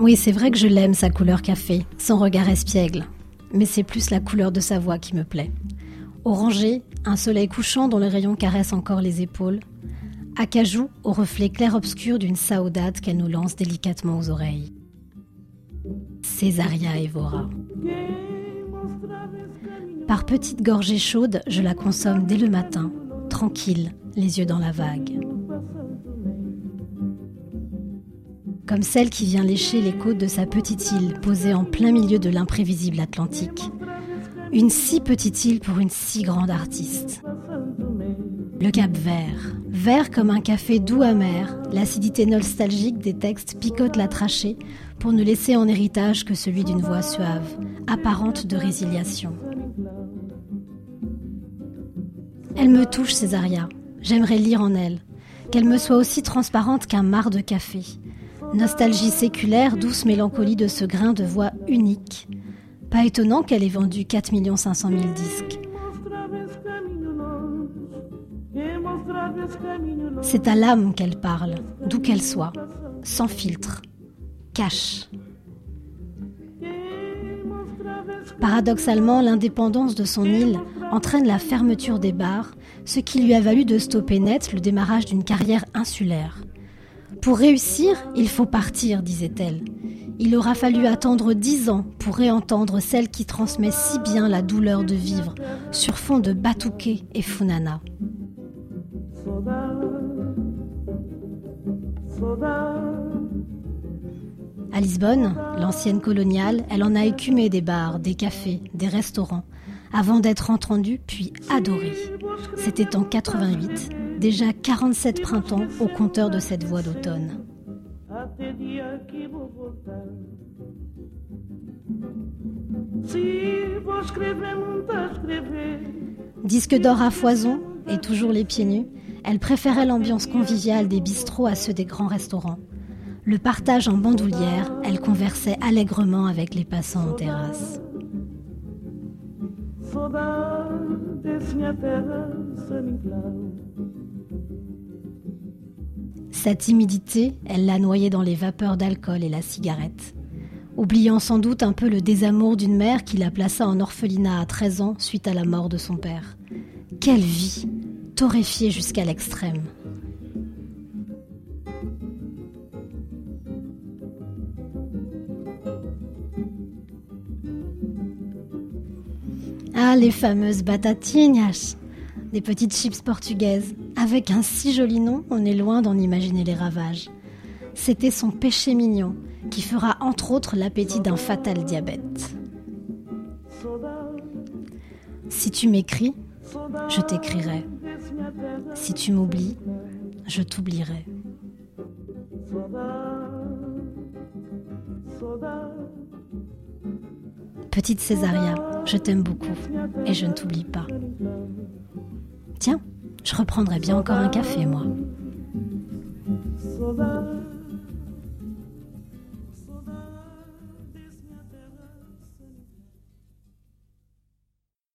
Oui, c'est vrai que je l'aime, sa couleur café, son regard espiègle. Mais c'est plus la couleur de sa voix qui me plaît. Orangé, un soleil couchant dont le rayon caresse encore les épaules. Acajou, au reflet clair-obscur d'une saudade qu'elle nous lance délicatement aux oreilles. Césaria Evora. Par petites gorgées chaudes, je la consomme dès le matin, tranquille, les yeux dans la vague. Comme celle qui vient lécher les côtes de sa petite île posée en plein milieu de l'imprévisible Atlantique. Une si petite île pour une si grande artiste. Le Cap Vert. Vert comme un café doux amer, l'acidité nostalgique des textes picote la trachée pour ne laisser en héritage que celui d'une voix suave, apparente de résiliation. Elle me touche, Césaria. J'aimerais lire en elle. Qu'elle me soit aussi transparente qu'un mar de café. Nostalgie séculaire, douce mélancolie de ce grain de voix unique. Pas étonnant qu'elle ait vendu 4 500 000 disques. C'est à l'âme qu'elle parle, d'où qu'elle soit, sans filtre, cache. Paradoxalement, l'indépendance de son île entraîne la fermeture des bars, ce qui lui a valu de stopper net le démarrage d'une carrière insulaire. Pour réussir, il faut partir, disait-elle. Il aura fallu attendre dix ans pour réentendre celle qui transmet si bien la douleur de vivre sur fond de Batuke et Funana. À Lisbonne, l'ancienne coloniale, elle en a écumé des bars, des cafés, des restaurants, avant d'être entendue puis adorée. C'était en 88, déjà 47 printemps au compteur de cette voix d'automne. Disque d'or à foison et toujours les pieds nus, elle préférait l'ambiance conviviale des bistrots à ceux des grands restaurants. Le partage en bandoulière, elle conversait allègrement avec les passants en terrasse. Sa timidité, elle l'a noyée dans les vapeurs d'alcool et la cigarette, oubliant sans doute un peu le désamour d'une mère qui la plaça en orphelinat à 13 ans suite à la mort de son père. Quelle vie Torréfiée jusqu'à l'extrême. Ah, les fameuses batatinhas Des petites chips portugaises. Avec un si joli nom, on est loin d'en imaginer les ravages. C'était son péché mignon, qui fera entre autres l'appétit d'un fatal diabète. Si tu m'écris, je t'écrirai. Si tu m'oublies, je t'oublierai. Petite Césaria, je t'aime beaucoup et je ne t'oublie pas. Tiens, je reprendrai bien encore un café, moi.